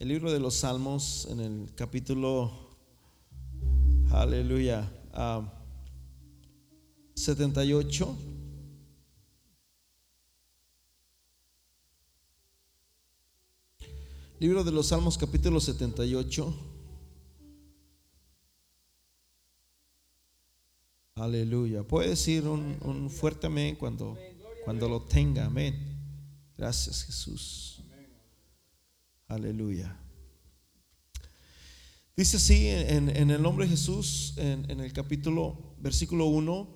el libro de los Salmos en el capítulo, aleluya, 78. Libro de los Salmos capítulo 78. Aleluya. Puede decir un, un fuerte amén cuando, cuando lo tenga. Amén. Gracias Jesús. Aleluya. Dice así en, el nombre de Jesús, en, en el capítulo, versículo 1,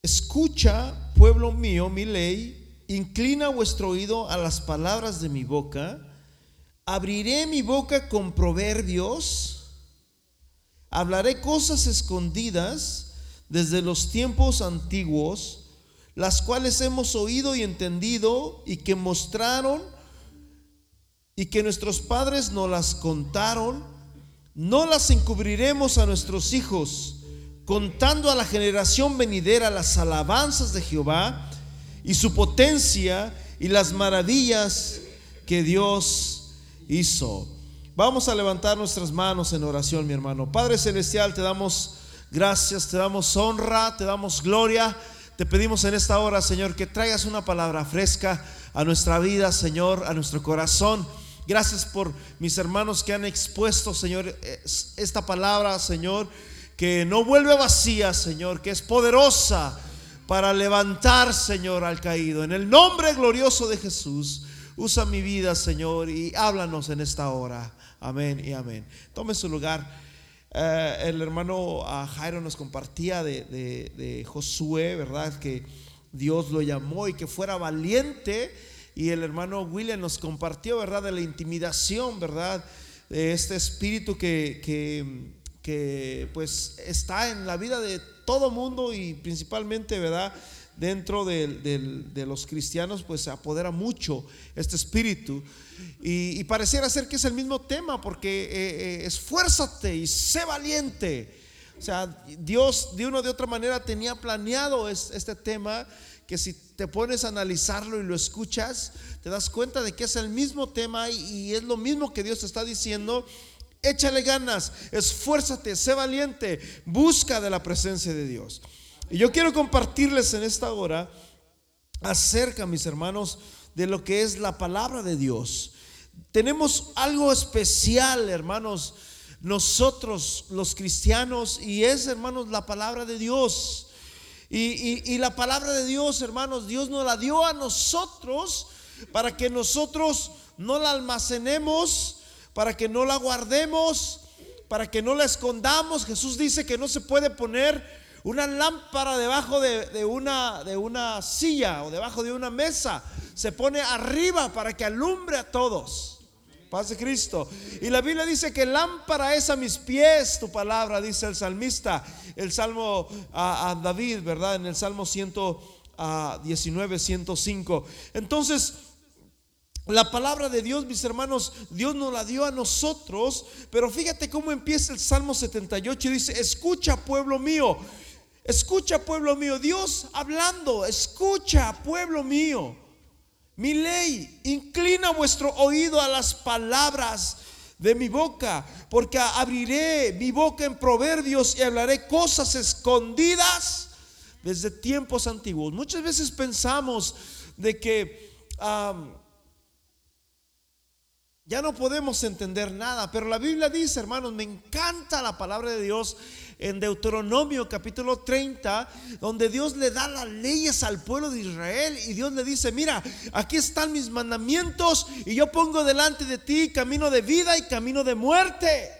escucha, pueblo mío, mi ley, inclina vuestro oído a las palabras de mi boca, abriré mi boca con proverbios, hablaré cosas escondidas desde los tiempos antiguos, las cuales hemos oído y entendido y que mostraron y que nuestros padres nos las contaron, no las encubriremos a nuestros hijos, contando a la generación venidera las alabanzas de Jehová y su potencia y las maravillas que Dios hizo. Vamos a levantar nuestras manos en oración, mi hermano. Padre Celestial, te damos gracias, te damos honra, te damos gloria. Te pedimos en esta hora, Señor, que traigas una palabra fresca a nuestra vida, Señor, a nuestro corazón. Gracias por mis hermanos que han expuesto, Señor, esta palabra, Señor, que no vuelve vacía, Señor, que es poderosa para levantar, Señor, al caído. En el nombre glorioso de Jesús, usa mi vida, Señor, y háblanos en esta hora. Amén y amén. Tome su lugar. Eh, el hermano ah, Jairo nos compartía de, de Josué, ¿verdad? Que Dios lo llamó y que fuera valiente y el hermano William nos compartió, ¿verdad? De la intimidación, ¿verdad? De este espíritu que, que, pues está en la vida de todo mundo y principalmente, ¿verdad? Dentro de, los cristianos, pues se apodera mucho este espíritu. Y, pareciera ser que es el mismo tema, porque eh, eh, esfuérzate y sé valiente. O sea, Dios de una o de otra manera tenía planeado este tema que si te pones a analizarlo y lo escuchas, te das cuenta de que es el mismo tema y, es lo mismo que Dios te está diciendo. Échale ganas, esfuérzate, sé valiente, busca de la presencia de Dios. Y yo quiero compartirles en esta hora acerca, mis hermanos, de lo que es la palabra de Dios. Tenemos algo especial, hermanos, nosotros los cristianos, y es, hermanos, la palabra de Dios. Y, la palabra de Dios, hermanos, Dios nos la dio a nosotros para que nosotros no la almacenemos, para que no la guardemos, para que no la escondamos. Jesús dice que no se puede poner una lámpara debajo de, una, de una silla o debajo de una mesa. Se pone arriba para que alumbre a todos. Paz de Cristo. Y la Biblia dice que lámpara es a mis pies tu palabra, dice el salmista. El salmo a, David, ¿verdad? En el salmo 119, 105. Entonces, la palabra de Dios, mis hermanos, Dios nos la dio a nosotros. Pero fíjate cómo empieza el salmo 78 y dice: Escucha, pueblo mío. Escucha, pueblo mío. Dios hablando, escucha, pueblo mío mi ley. Inclina vuestro oído a las palabras de mi boca, porque abriré mi boca en proverbios y hablaré cosas escondidas desde tiempos antiguos. Muchas veces pensamos de que ya no podemos entender nada, pero la Biblia dice, hermanos, me encanta la palabra de Dios en Deuteronomio capítulo 30, donde Dios le da las leyes al pueblo de Israel y Dios le dice, mira, aquí están mis mandamientos y yo pongo delante de ti camino de vida y camino de muerte.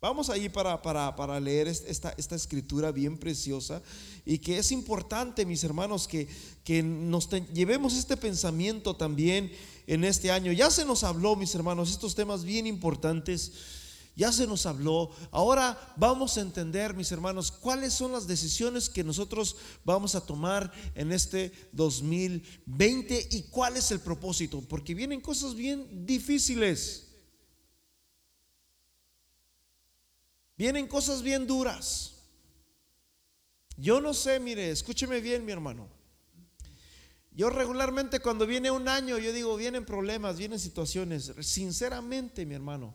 Vamos allí para, para, leer esta, esta, escritura bien preciosa y que es importante, mis hermanos, que, que nos llevemos este pensamiento también en este año. Ya se nos habló, mis hermanos, estos temas bien importantes ya se nos habló. Ahora vamos a entender, mis hermanos, cuáles son las decisiones que nosotros vamos a tomar en este 2020 y cuál es el propósito, porque vienen cosas bien difíciles. Vienen cosas bien duras. Yo no sé, mire, escúcheme bien, mi hermano. Yo regularmente cuando viene un año, yo digo, vienen problemas, vienen situaciones. Sinceramente, mi hermano,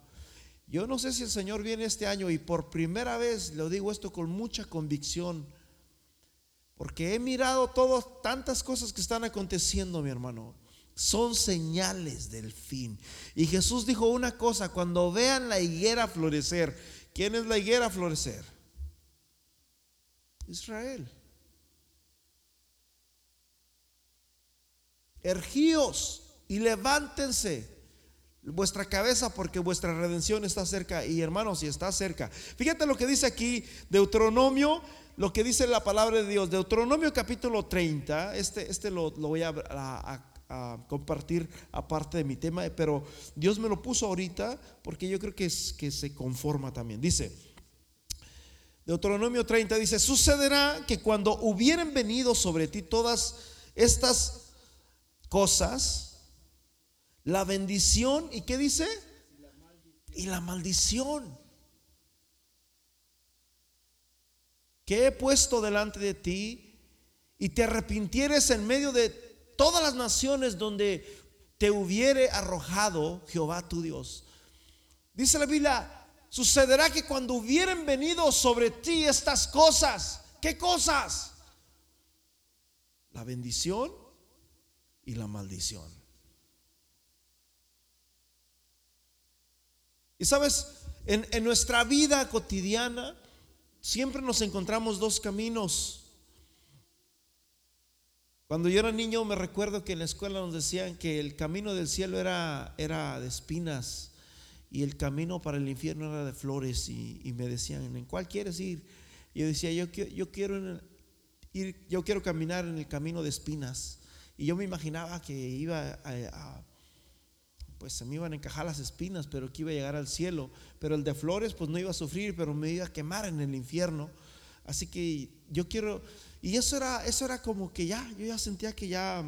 yo no sé si el Señor viene este año y por primera vez lo digo esto con mucha convicción, porque he mirado todas tantas cosas que están aconteciendo, mi hermano. Son señales del fin. Y Jesús dijo una cosa, cuando vean la higuera florecer, ¿quién es la higuera florecer? Israel. Ergíos y levántense vuestra cabeza porque vuestra redención está cerca. Y hermanos, si está cerca. Fíjate lo que dice aquí Deuteronomio, lo que dice la palabra de Dios. Deuteronomio capítulo 30. Este, este lo, voy a, a, compartir aparte de mi tema, pero Dios me lo puso ahorita porque yo creo que, es, que se conforma también. Dice. Deuteronomio 30 dice, sucederá que cuando hubieran venido sobre ti todas estas cosas, la bendición y qué dice? Y la maldición. Que he puesto delante de ti y te arrepintieres en medio de todas las naciones donde te hubiere arrojado Jehová tu Dios. Dice la Biblia, sucederá que cuando hubieren venido sobre ti estas cosas, ¿qué cosas? La bendición y la maldición. Y sabes, en, nuestra vida cotidiana siempre nos encontramos dos caminos. Cuando yo era niño me recuerdo que en la escuela nos decían que el camino del cielo era, era de espinas y el camino para el infierno era de flores y, me decían, ¿en cuál quieres ir? Y yo decía, yo, yo, quiero ir, yo quiero caminar en el camino de espinas. Y yo me imaginaba que iba a, pues se me iban a encajar las espinas, pero que iba a llegar al cielo. Pero el de flores, pues no iba a sufrir, pero me iba a quemar en el infierno. Así que yo quiero, y eso era, eso era como que ya, yo ya sentía que ya,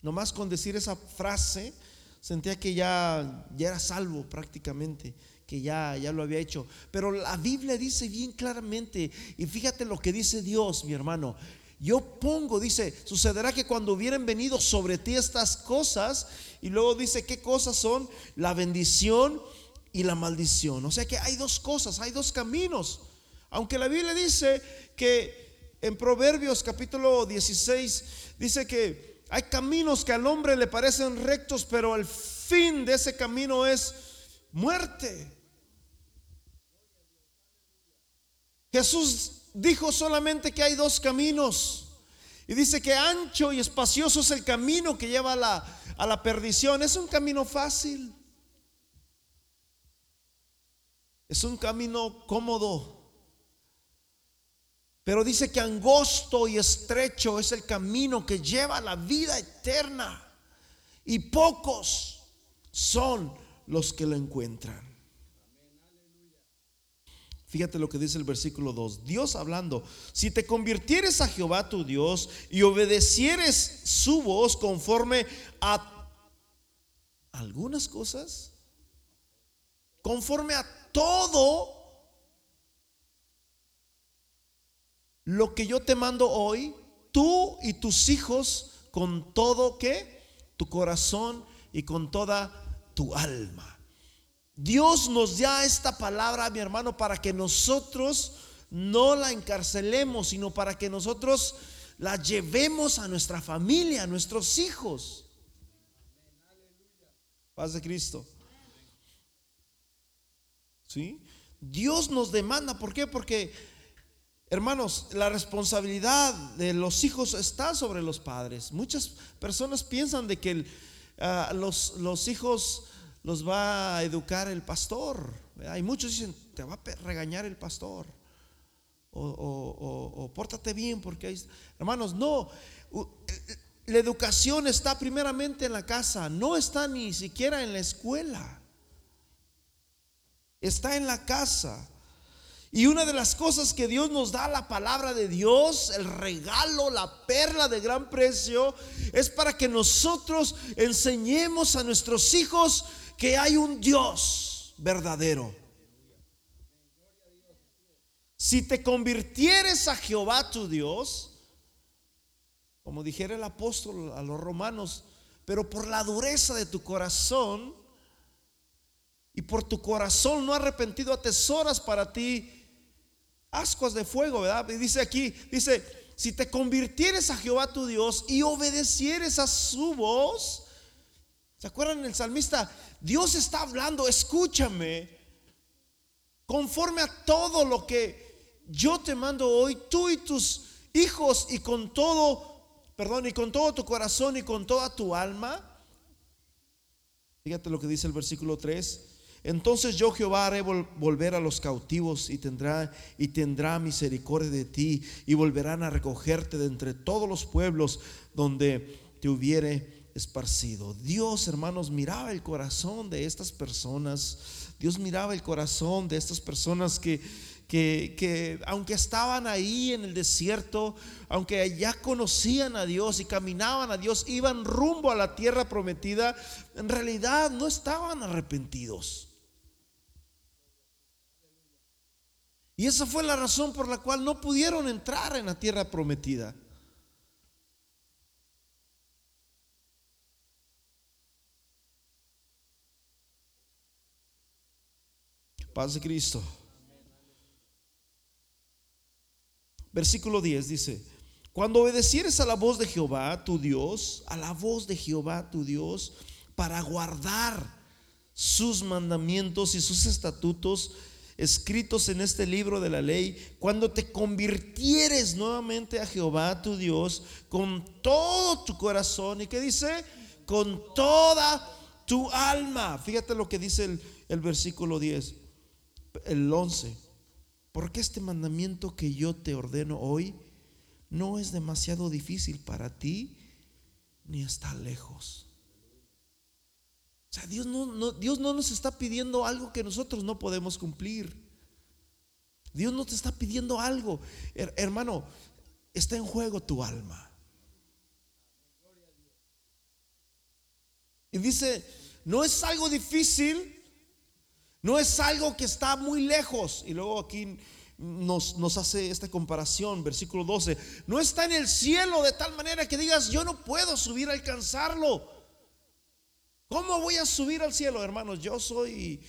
nomás con decir esa frase, sentía que ya, ya era salvo prácticamente, que ya, ya lo había hecho. Pero la Biblia dice bien claramente, y fíjate lo que dice Dios, mi hermano, yo pongo, dice, sucederá que cuando hubieran venido sobre ti estas cosas, y luego dice, ¿qué cosas son? La bendición y la maldición. O sea que hay dos cosas, hay dos caminos. Aunque la Biblia dice que en Proverbios capítulo 16 dice que hay caminos que al hombre le parecen rectos, pero el fin de ese camino es muerte. Jesús dijo solamente que hay dos caminos. Y dice que ancho y espacioso es el camino que lleva a la, a la perdición. Es un camino fácil. Es un camino cómodo. Pero dice que angosto y estrecho es el camino que lleva a la vida eterna. Y pocos son los que lo encuentran. Fíjate lo que dice el versículo 2. Dios hablando, si te convirtieres a Jehová tu Dios y obedecieres su voz conforme a algunas cosas, conforme a todo lo que yo te mando hoy, tú y tus hijos con todo tu corazón y con toda tu alma. Dios nos da esta palabra, mi hermano, para que nosotros no la encarcelemos, sino para que nosotros la llevemos a nuestra familia, a nuestros hijos. Paz de Cristo. ¿Sí? Dios nos demanda, ¿por qué? Porque, hermanos, la responsabilidad de los hijos está sobre los padres. Muchas personas piensan de que ah, los, los hijos los va a educar el pastor. Hay muchos dicen, te va a regañar el pastor. O, pórtate bien porque. Hermanos, no. La educación está primeramente en la casa, no está ni siquiera en la escuela. Está en la casa. Y una de las cosas que Dios nos da, la palabra de Dios, el regalo, la perla de gran precio, es para que nosotros enseñemos a nuestros hijos que hay un Dios verdadero. Si te convirtieres a Jehová tu Dios, como dijera el apóstol a los romanos, pero por la dureza de tu corazón y por tu corazón no arrepentido atesoras para ti ascuas de fuego, ¿verdad? Y dice aquí, dice, si te convirtieres a Jehová tu Dios y obedecieres a su voz, ¿se acuerdan el salmista? Dios está hablando, escúchame, conforme a todo lo que yo te mando hoy, tú y tus hijos y con todo, perdón, y con todo tu corazón y con toda tu alma. Fíjate lo que dice el versículo 3. Entonces yo Jehová haré volver a los cautivos y tendrá y tendrá misericordia de ti y volverán a recogerte de entre todos los pueblos donde te hubiere esparcido. Dios, hermanos, miraba el corazón de estas personas. Dios miraba el corazón de estas personas que que, aunque estaban ahí en el desierto, aunque ya conocían a Dios y caminaban a Dios, iban rumbo a la tierra prometida, en realidad no estaban arrepentidos. Y esa fue la razón por la cual no pudieron entrar en la tierra prometida. Paz de Cristo. Versículo 10 dice, cuando obedecieres a la voz de Jehová, tu Dios, a la voz de Jehová, tu Dios, para guardar sus mandamientos y sus estatutos escritos en este libro de la ley, cuando te convirtieres nuevamente a Jehová, tu Dios, con todo tu corazón, y que dice, con toda tu alma. Fíjate lo que dice el, el versículo 10, el 11 porque este mandamiento que yo te ordeno hoy no es demasiado difícil para ti ni está lejos. O sea, Dios no, Dios no nos está pidiendo algo que nosotros no podemos cumplir. Dios no te está pidiendo algo. hermano, está en juego tu alma. Y dice, no es algo difícil no es algo que está muy lejos. Y luego aquí nos, nos, hace esta comparación, versículo 12. No está en el cielo de tal manera que digas, yo no puedo subir a alcanzarlo. ¿Cómo voy a subir al cielo, hermanos? Yo soy,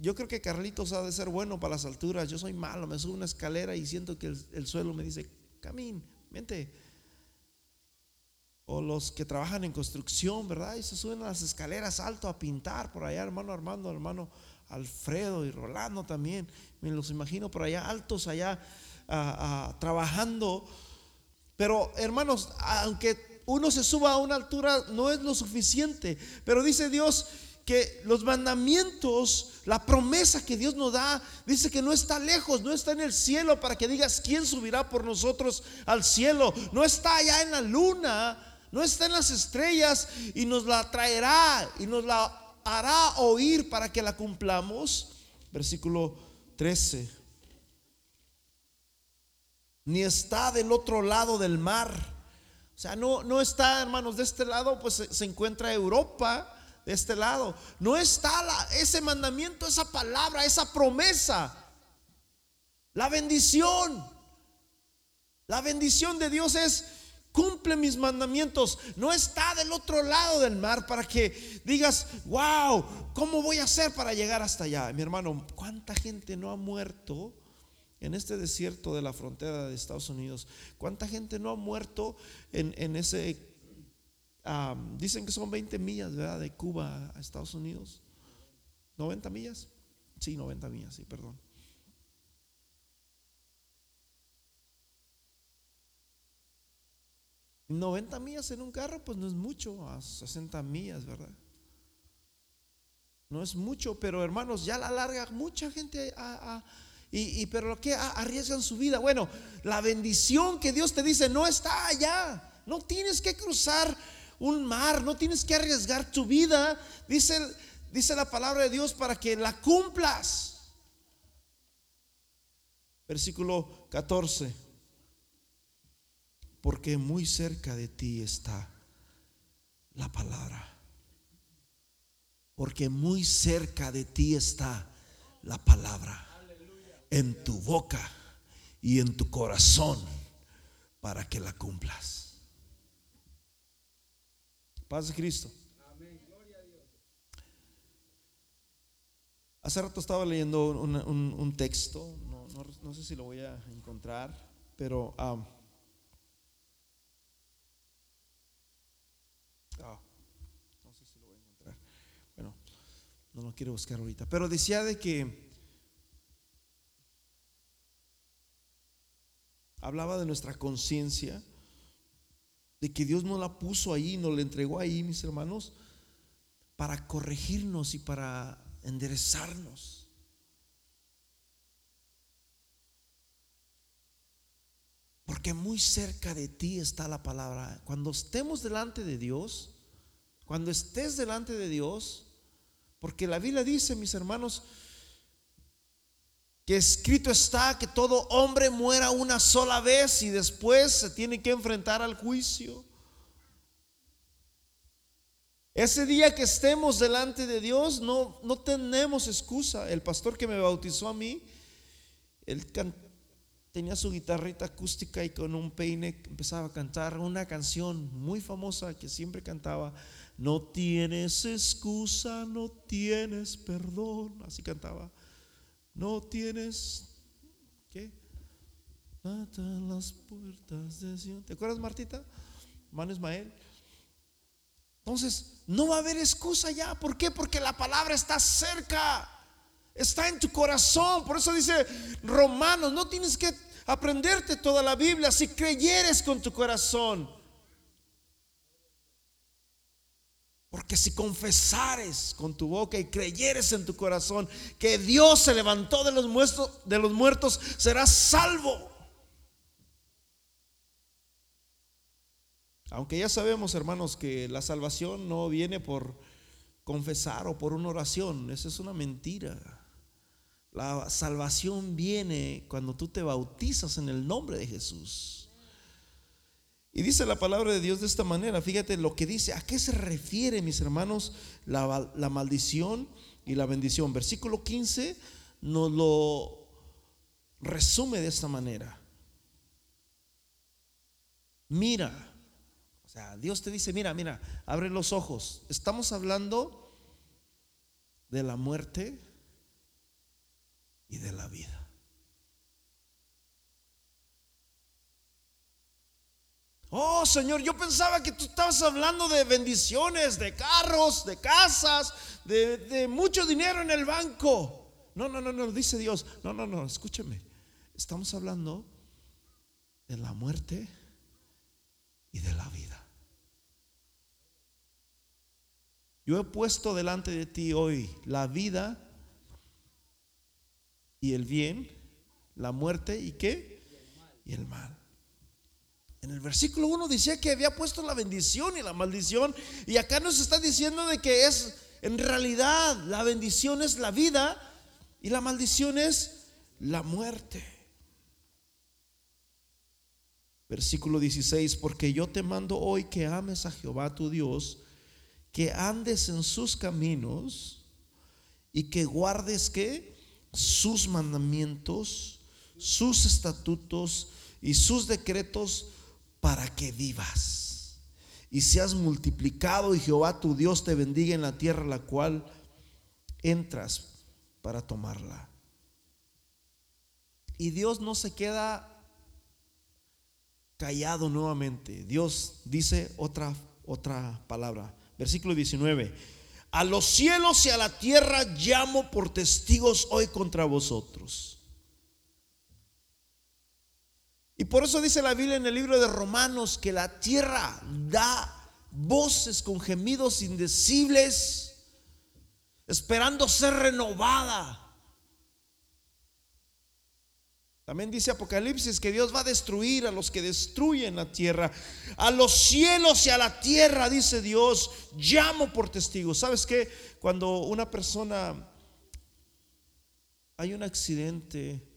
yo creo que Carlitos ha de ser bueno para las alturas. Yo soy malo, me subo una escalera y siento que el, suelo me dice, camín, vente. O los que trabajan en construcción, ¿verdad? Y se suben a las escaleras alto a pintar por allá, hermano Armando, hermano Alfredo y Rolando también, me los imagino por allá altos, allá trabajando. Pero hermanos, aunque uno se suba a una altura, no es lo suficiente. Pero dice Dios que los mandamientos, la promesa que Dios nos da, dice que no está lejos, no está en el cielo para que digas quién subirá por nosotros al cielo, no está allá en la luna, no está en las estrellas y nos la traerá y nos la hará oír para que la cumplamos. Versículo 13. Ni está del otro lado del mar. O sea, no, no está, hermanos, de este lado, pues se, encuentra Europa, de este lado. No está ese mandamiento, esa palabra, esa promesa. La bendición. La bendición de Dios es cumple mis mandamientos, no está del otro lado del mar para que digas, wow, ¿cómo voy a hacer para llegar hasta allá? Mi hermano, ¿cuánta gente no ha muerto en este desierto de la frontera de Estados Unidos? ¿Cuánta gente no ha muerto en, ese, dicen que son 20 millas, ¿verdad? De Cuba a Estados Unidos. ¿90 millas? Sí, 90 millas, sí, perdón. 90 millas en un carro, pues no es mucho, a 60 millas, ¿verdad? No es mucho, pero hermanos, ya la larga mucha gente y, pero lo que arriesgan su vida. Bueno, la bendición que Dios te dice no está allá. No tienes que cruzar un mar, no tienes que arriesgar tu vida. Dice, dice la palabra de Dios para que la cumplas. Versículo 14 porque muy cerca de ti está la palabra. Porque muy cerca de ti está la palabra. En tu boca y en tu corazón para que la cumplas. Paz de Cristo. Hace rato estaba leyendo un, texto, no, sé si lo voy a encontrar, pero ah, no sé si lo voy a encontrar. Bueno, no lo quiero buscar ahorita, pero decía de que hablaba de nuestra conciencia, de que Dios no la puso ahí, nos la entregó ahí, mis hermanos, para corregirnos y para enderezarnos. Porque muy cerca de ti está la palabra. Cuando estemos delante de Dios, cuando estés delante de Dios, porque la Biblia dice, mis hermanos, que escrito está que todo hombre muera una sola vez y después se tiene que enfrentar al juicio. Ese día que estemos delante de Dios, no, no tenemos excusa. El pastor que me bautizó a mí, él tenía su guitarrita acústica y con un peine empezaba a cantar una canción muy famosa que siempre cantaba. No tienes excusa, no tienes perdón. Así cantaba. No tienes, ¿qué? las puertas de ¿Te acuerdas, Martita? Mano Ismael. Entonces, no va a haber excusa ya. ¿Por qué? Porque la palabra está cerca. Está en tu corazón. Por eso dice Romanos, no tienes que aprenderte toda la Biblia si creyeres con tu corazón. Porque si confesares con tu boca y creyeres en tu corazón que Dios se levantó de los muertos, de los muertos serás salvo. Aunque ya sabemos, hermanos, que la salvación no viene por confesar o por una oración, esa es una mentira. La salvación viene cuando tú te bautizas en el nombre de Jesús. Y dice la palabra de Dios de esta manera, fíjate lo que dice, ¿a qué se refiere, mis hermanos, la, maldición y la bendición? Versículo 15 nos lo resume de esta manera. Mira, o sea, Dios te dice, mira, mira, abre los ojos. Estamos hablando de la muerte y de la vida. Oh Señor, yo pensaba que tú estabas hablando de bendiciones, de carros, de casas, de, mucho dinero en el banco. No, no, no, no, dice Dios. No, no, no, escúcheme. Estamos hablando de la muerte y de la vida. Yo he puesto delante de ti hoy la vida y el bien, la muerte y qué? Y el mal. En el versículo 1 decía que había puesto la bendición y la maldición. Y acá nos está diciendo de que es, en realidad, la bendición es la vida y la maldición es la muerte. Versículo 16, porque yo te mando hoy que ames a Jehová tu Dios que andes en sus caminos y que guardes que sus mandamientos, sus estatutos y sus decretos para que vivas y seas multiplicado y Jehová tu Dios te bendiga en la tierra la cual entras para tomarla. Y Dios no se queda callado nuevamente. Dios dice otra otra palabra. Versículo 19. A los cielos y a la tierra llamo por testigos hoy contra vosotros. Y por eso dice la Biblia en el libro de Romanos que la tierra da voces con gemidos indecibles, esperando ser renovada. También dice Apocalipsis que Dios va a destruir a los que destruyen la tierra. A los cielos y a la tierra, dice Dios, llamo por testigos. ¿Sabes qué? Cuando una persona, hay un accidente,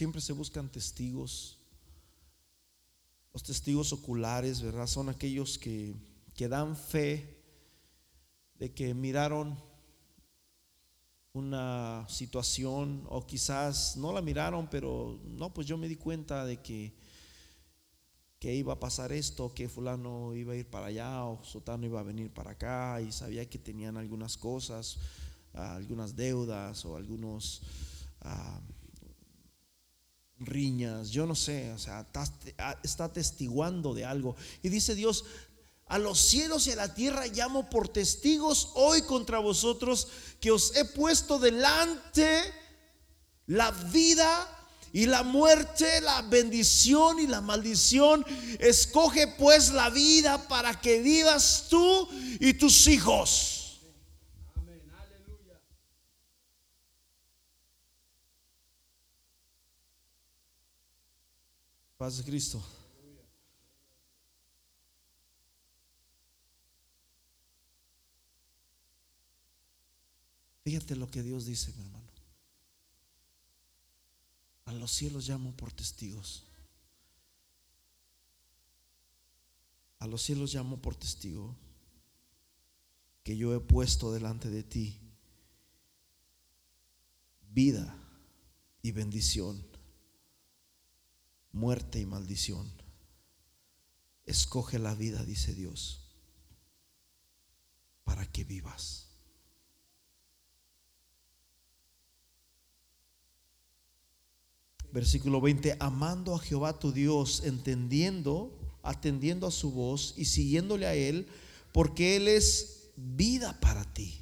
siempre se buscan testigos. Los testigos oculares, ¿verdad? Son aquellos que, que dan fe de que miraron una situación o quizás no la miraron, pero no, pues yo me di cuenta de que que iba a pasar esto, que fulano iba a ir para allá o sotano iba a venir para acá y sabía que tenían algunas cosas, algunas deudas o algunos ah, riñas, yo no sé, o sea, está, testiguando de algo. Y dice Dios, a los cielos y a la tierra llamo por testigos hoy contra vosotros que os he puesto delante la vida y la muerte, la bendición y la maldición. Escoge pues la vida para que vivas tú y tus hijos. Paz de Cristo. Fíjate lo que Dios dice, mi hermano. A los cielos llamo por testigos. A los cielos llamo por testigo que yo he puesto delante de ti vida y bendición, muerte y maldición. Escoge la vida, dice Dios, para que vivas. versículo 20, amando a Jehová tu Dios, entendiendo, atendiendo a su voz y siguiéndole a Él, porque Él es vida para ti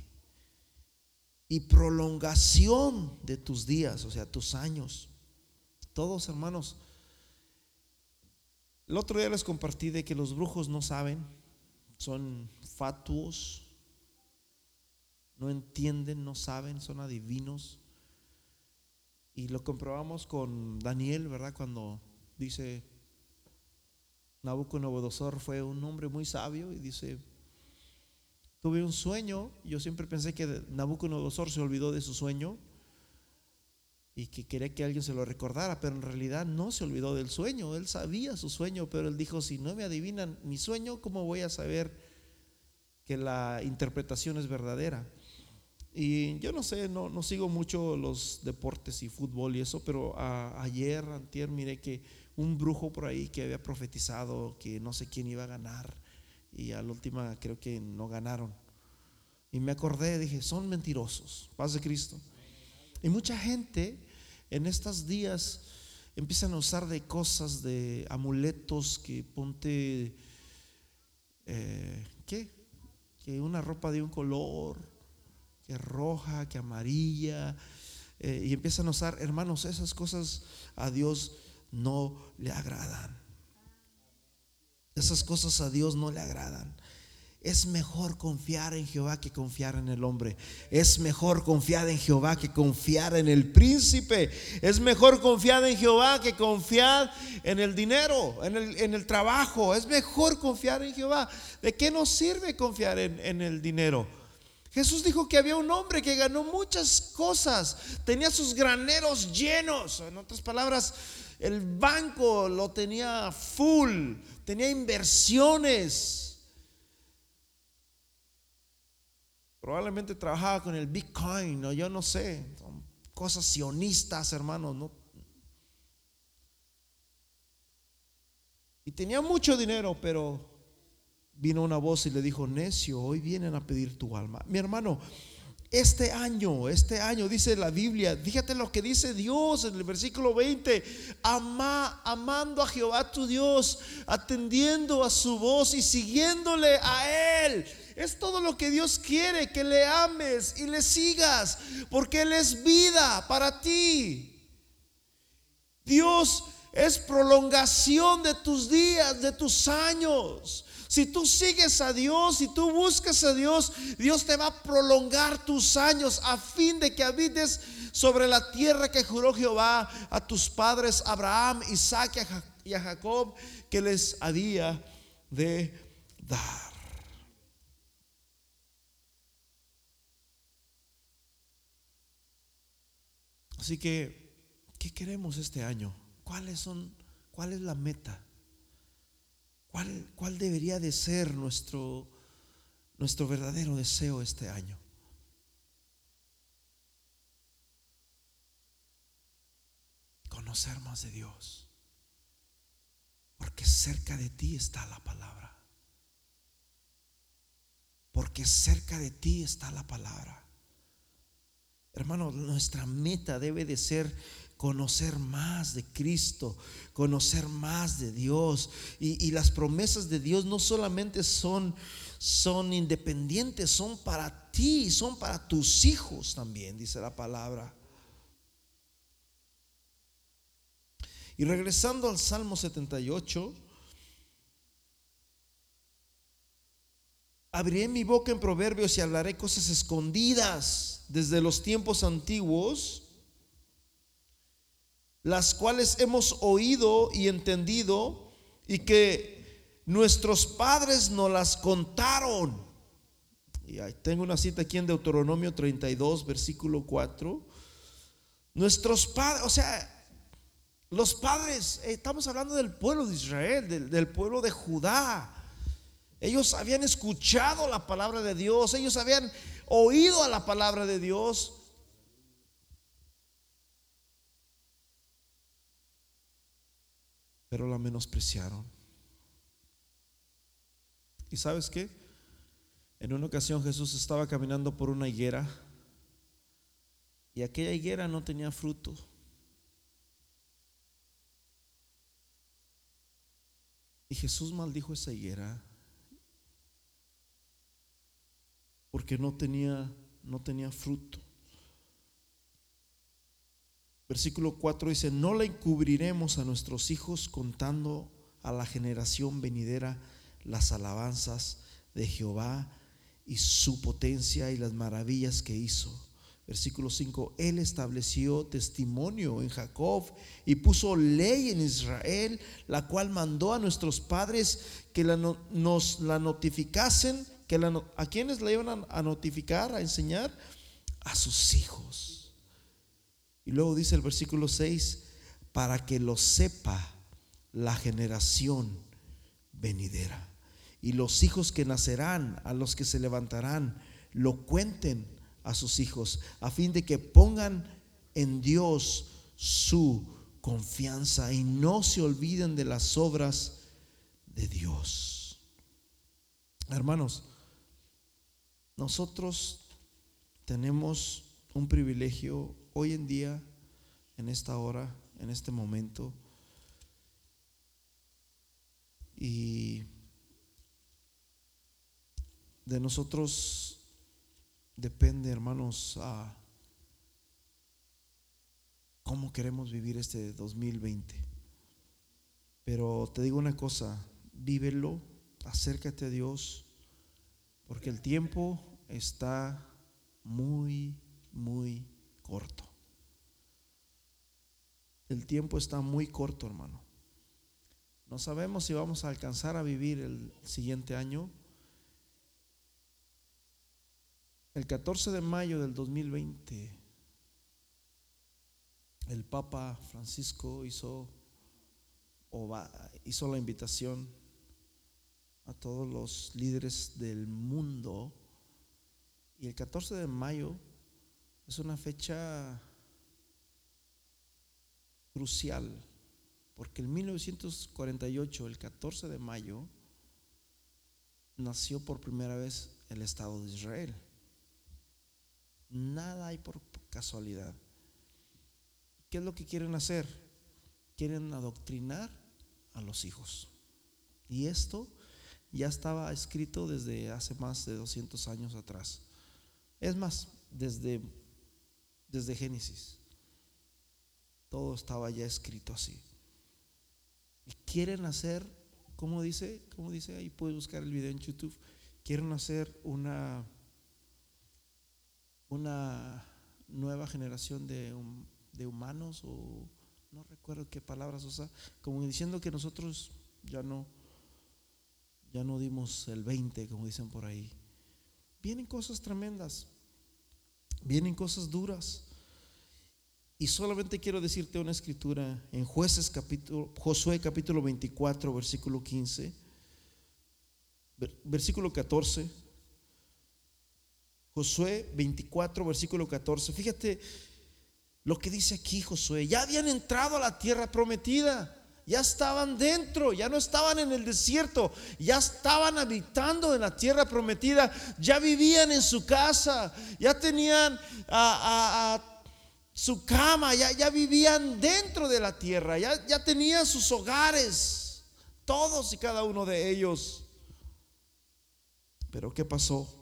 y prolongación de tus días, o sea, tus años. Todos hermanos. El otro día les compartí de que los brujos no saben, son fatuos, no entienden, no saben, son adivinos. Y lo comprobamos con Daniel, ¿verdad? Cuando dice, Nabucodonosor fue un hombre muy sabio y dice, tuve un sueño, yo siempre pensé que Nabucodonosor se olvidó de su sueño y que quería que alguien se lo recordara, pero en realidad no se olvidó del sueño, él sabía su sueño, pero él dijo, si no me adivinan mi sueño, ¿cómo voy a saber que la interpretación es verdadera? Y yo no sé, no, no sigo mucho los deportes y fútbol y eso, pero ayer, antier, miré que un brujo por ahí que había profetizado que no sé quién iba a ganar y a la última creo que no ganaron. Y me acordé, dije, son mentirosos, paz de Cristo. Y mucha gente en estos días empiezan a usar de cosas, de amuletos que ponte, eh, ¿qué? Que una ropa de un color que roja, que amarilla, eh, y empiezan a usar, hermanos, esas cosas a Dios no le agradan. Esas cosas a Dios no le agradan. Es mejor confiar en Jehová que confiar en el hombre. Es mejor confiar en Jehová que confiar en el príncipe. Es mejor confiar en Jehová que confiar en el dinero, en el, en el trabajo. Es mejor confiar en Jehová. ¿De qué nos sirve confiar en, en el dinero? Jesús dijo que había un hombre que ganó muchas cosas, tenía sus graneros llenos, en otras palabras, el banco lo tenía full, tenía inversiones. Probablemente trabajaba con el Bitcoin, o yo no sé, son cosas sionistas, hermanos, ¿no? Y tenía mucho dinero, pero vino una voz y le dijo, necio, hoy vienen a pedir tu alma. Mi hermano, este año, este año, dice la Biblia, fíjate lo que dice Dios en el versículo 20, ama, amando a Jehová tu Dios, atendiendo a su voz y siguiéndole a Él. Es todo lo que Dios quiere, que le ames y le sigas, porque Él es vida para ti. Dios es prolongación de tus días, de tus años. Si tú sigues a Dios, si tú buscas a Dios, Dios te va a prolongar tus años a fin de que habites sobre la tierra que juró Jehová a tus padres Abraham, Isaac y a Jacob que les había de dar. Así que, ¿qué queremos este año? ¿Cuáles son, cuál es la meta? ¿Cuál, debería de ser nuestro, nuestro verdadero deseo este año? Conocer más de Dios. Porque cerca de ti está la palabra. Porque cerca de ti está la palabra. Hermano, nuestra meta debe de ser conocer más de Cristo, conocer más de Dios. Y, las promesas de Dios no solamente son, son independientes, son para ti, son para tus hijos también, dice la palabra. Y regresando al Salmo 78, abriré mi boca en proverbios y hablaré cosas escondidas desde los tiempos antiguos las cuales hemos oído y entendido y que nuestros padres nos las contaron. Y tengo una cita aquí en Deuteronomio 32, versículo 4. Nuestros padres, o sea, los padres, eh, estamos hablando del pueblo de Israel, del pueblo de Judá. Ellos habían escuchado la palabra de Dios, ellos habían oído a la palabra de Dios, pero la menospreciaron. ¿Y sabes qué? En una ocasión Jesús estaba caminando por una higuera y aquella higuera no tenía fruto. Y Jesús maldijo esa higuera porque no tenía no tenía fruto. Versículo 4 dice, no la encubriremos a nuestros hijos contando a la generación venidera las alabanzas de Jehová y su potencia y las maravillas que hizo. Versículo 5, Él estableció testimonio en Jacob y puso ley en Israel, la cual mandó a nuestros padres que nos la notificasen, que a quienes la iban a notificar, a enseñar, a sus hijos. Y luego dice el versículo 6, para que lo sepa la generación venidera. Y los hijos que nacerán, a los que se levantarán, lo cuenten a sus hijos, a fin de que pongan en Dios su confianza y no se olviden de las obras de Dios. Hermanos, nosotros tenemos un privilegio hoy en día, en esta hora, en este momento. Y de nosotros depende, hermanos, a cómo queremos vivir este 2020. Pero te digo una cosa, vívelo, acércate a Dios, porque el tiempo está muy, muy corto. El tiempo está muy corto, hermano. No sabemos si vamos a alcanzar a vivir el siguiente año. El 14 de mayo del 2020, el Papa Francisco hizo, hizo la invitación a todos los líderes del mundo. Y el 14 de mayo es una fecha crucial, porque en 1948, el 14 de mayo, nació por primera vez el Estado de Israel. Nada hay por casualidad. ¿Qué es lo que quieren hacer? Quieren adoctrinar a los hijos. Y esto ya estaba escrito desde hace más de 200 años atrás. Es más, desde, desde Génesis. Todo estaba ya escrito así. Y quieren hacer, ¿cómo dice? ¿Cómo dice? Ahí puedes buscar el video en YouTube. Quieren hacer una, una nueva generación de, de humanos o no recuerdo qué palabras usa, como diciendo que nosotros ya no ya no dimos el 20, como dicen por ahí. Vienen cosas tremendas. Vienen cosas duras. Y solamente quiero decirte una escritura en Jueces capítulo, Josué capítulo 24, versículo 15, versículo 14. Josué 24, versículo 14. Fíjate lo que dice aquí Josué. Ya habían entrado a la tierra prometida. Ya estaban dentro, ya no estaban en el desierto, ya estaban habitando en la tierra prometida, ya vivían en su casa, ya tenían a, su cama, ya, ya, vivían dentro de la tierra, ya, ya tenían sus hogares, todos y cada uno de ellos. Pero ¿qué pasó?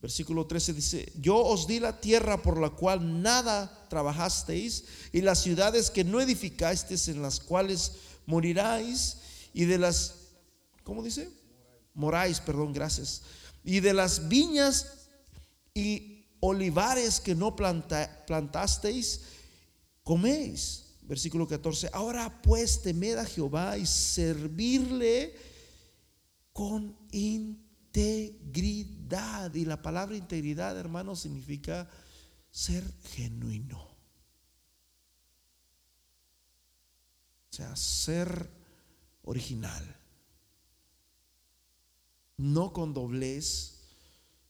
Versículo 13 dice, yo os di la tierra por la cual nada trabajasteis y las ciudades que no edificasteis en las cuales moriráis y de las, ¿cómo dice? Moráis, perdón, gracias. Y de las viñas y olivares que no plantasteis, coméis. Versículo 14, ahora pues temed a Jehová y servirle con integridad. Y la palabra integridad, hermano, significa ser genuino. O sea, ser original. No con doblez,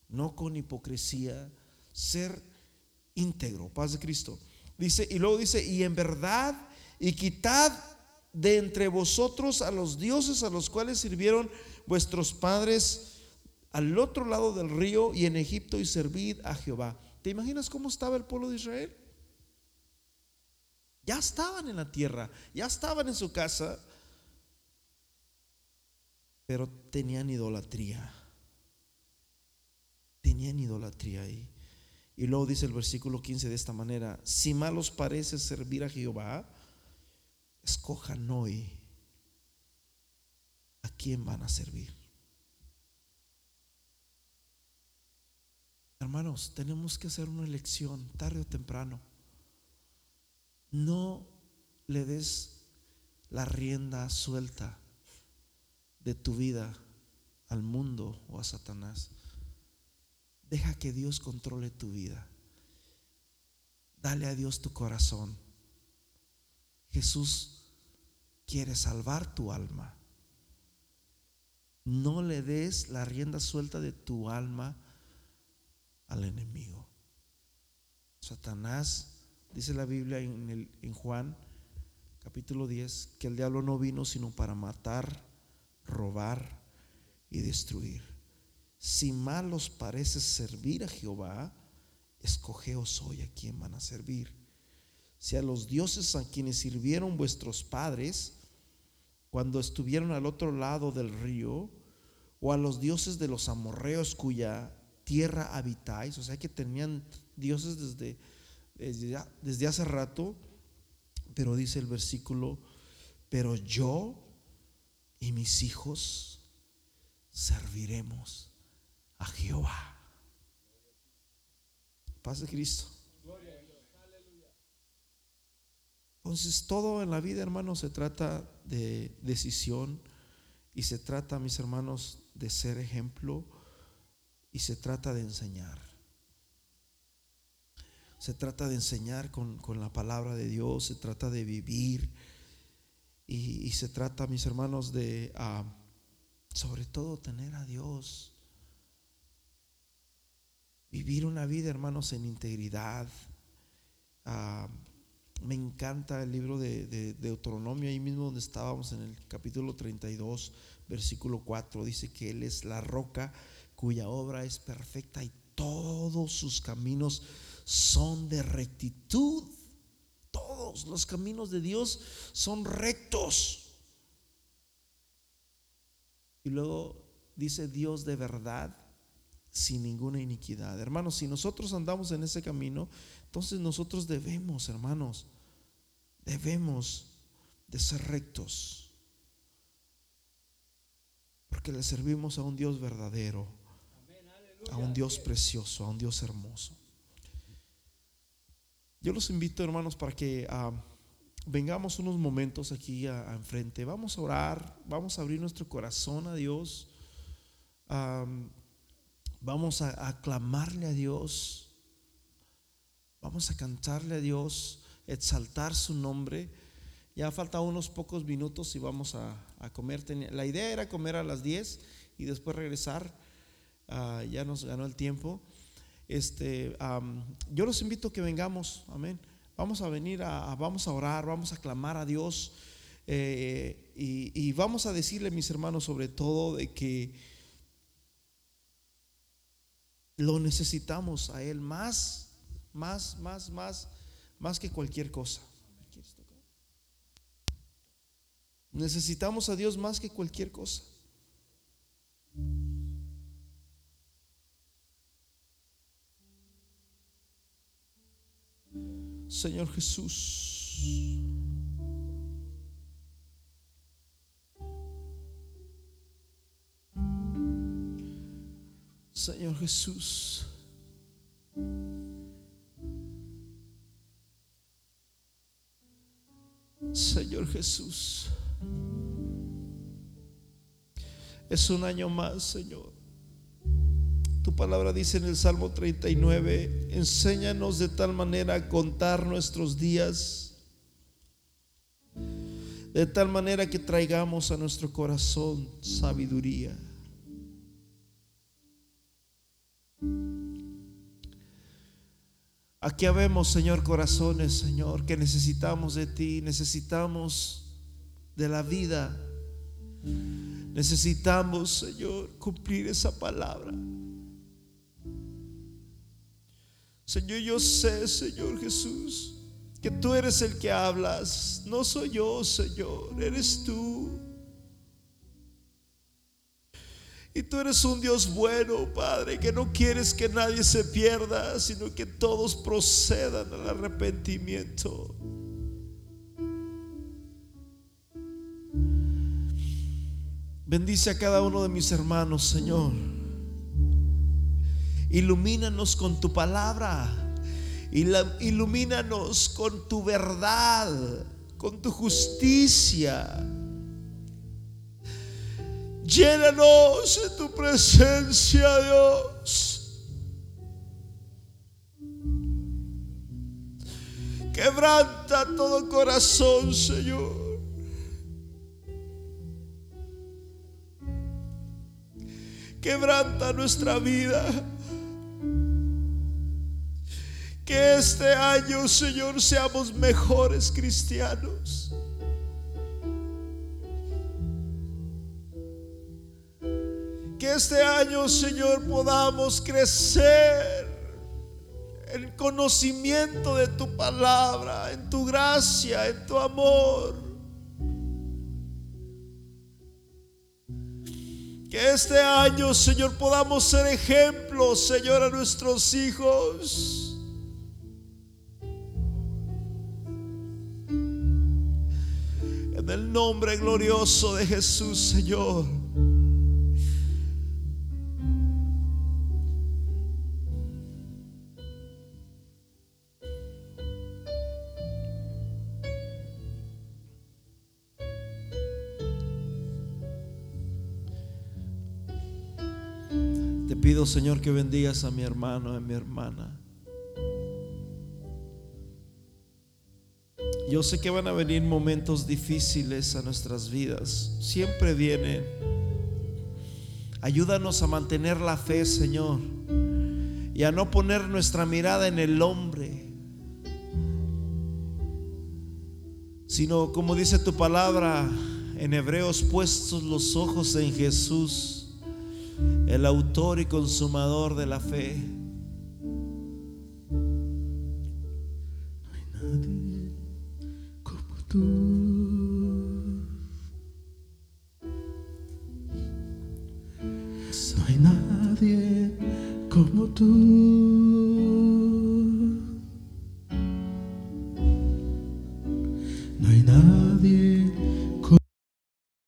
no con hipocresía, ser íntegro, paz de Cristo. Dice, y luego dice, y en verdad, y quitad de entre vosotros a los dioses a los cuales sirvieron vuestros padres al otro lado del río y en Egipto y servid a Jehová. ¿Te imaginas cómo estaba el pueblo de Israel? Ya estaban en la tierra, ya estaban en su casa, pero tenían idolatría. Tenían idolatría ahí. Y luego dice el versículo 15 de esta manera, si mal os parece servir a Jehová, escojan hoy a quién van a servir. Hermanos, tenemos que hacer una elección tarde o temprano. No le des la rienda suelta de tu vida al mundo o a Satanás. Deja que Dios controle tu vida. Dale a Dios tu corazón. Jesús quiere salvar tu alma. No le des la rienda suelta de tu alma al enemigo. Satanás, dice la Biblia en, el, en Juan capítulo 10, que el diablo no vino sino para matar, robar y destruir. Si mal os parece servir a Jehová, escogeos hoy a quién van a servir. Si a los dioses a quienes sirvieron vuestros padres cuando estuvieron al otro lado del río, o a los dioses de los amorreos cuya tierra habitáis, o sea que tenían dioses desde, desde, hace rato, pero dice el versículo, pero yo y mis hijos serviremos a Jehová. Paz de Cristo. Entonces todo en la vida, hermanos, se trata de decisión y se trata, mis hermanos, de ser ejemplo y se trata de enseñar. Se trata de enseñar con, la palabra de Dios, se trata de vivir y, se trata, mis hermanos, de ah, sobre todo tener a Dios. Vivir una vida, hermanos, en integridad. Ah, me encanta el libro de, de, Deuteronomio, ahí mismo donde estábamos en el capítulo 32, versículo 4. Dice que Él es la roca cuya obra es perfecta y todos sus caminos son de rectitud. Todos los caminos de Dios son rectos. Y luego dice Dios de verdad, sin ninguna iniquidad. Hermanos, si nosotros andamos en ese camino, entonces nosotros debemos, hermanos, debemos de ser rectos. Porque le servimos a un Dios verdadero a un Dios precioso, a un Dios hermoso. Yo los invito, hermanos, para que ah, vengamos unos momentos aquí a, enfrente. Vamos a orar, vamos a abrir nuestro corazón a Dios. vamos a aclamarle a Dios. Vamos a cantarle a Dios, exaltar su nombre. Ya falta unos pocos minutos y vamos a, a comer. La idea era comer a las 10 y después regresar. Ah, ya nos ganó el tiempo. Este, yo los invito a que vengamos, amén. Vamos a venir a, vamos a orar, vamos a clamar a Dios eh, y, y vamos a decirle, mis hermanos, sobre todo de que lo necesitamos a Él más, más, más, más, más que cualquier cosa. Necesitamos a Dios más que cualquier cosa. Señor Jesús. Señor Jesús. Señor Jesús. Es un año más, Señor. Tu palabra dice en el Salmo 39, enséñanos de tal manera a contar nuestros días, de tal manera que traigamos a nuestro corazón sabiduría. Aquí habemos, Señor, corazones, Señor, que necesitamos de ti, necesitamos de la vida. Necesitamos, Señor, cumplir esa palabra. Señor, yo sé, Señor Jesús, que tú eres el que hablas. No soy yo, Señor, eres tú. Y tú eres un Dios bueno, Padre, que no quieres que nadie se pierda, sino que todos procedan al arrepentimiento. Bendice a cada uno de mis hermanos, Señor. Ilumínanos con tu palabra. Ilumínanos con tu verdad, con tu justicia. Llénanos de tu presencia, Dios. Quebranta todo corazón, Señor. Quebranta nuestra vida. Que este año, Señor, seamos mejores cristianos. Que este año, Señor, podamos crecer en conocimiento de tu palabra, en tu gracia, en tu amor. Que este año, Señor, podamos ser ejemplos, Señor, a nuestros hijos. En el nombre glorioso de Jesús, Señor. pido, Señor, que bendigas a mi hermano, a mi hermana. Yo sé que van a venir momentos difíciles a nuestras vidas. Siempre vienen. Ayúdanos a mantener la fe, Señor. Y a no poner nuestra mirada en el hombre. Sino, como dice tu palabra en Hebreos, puestos los ojos en Jesús el autor y consumador de la fe. No hay nadie como tú.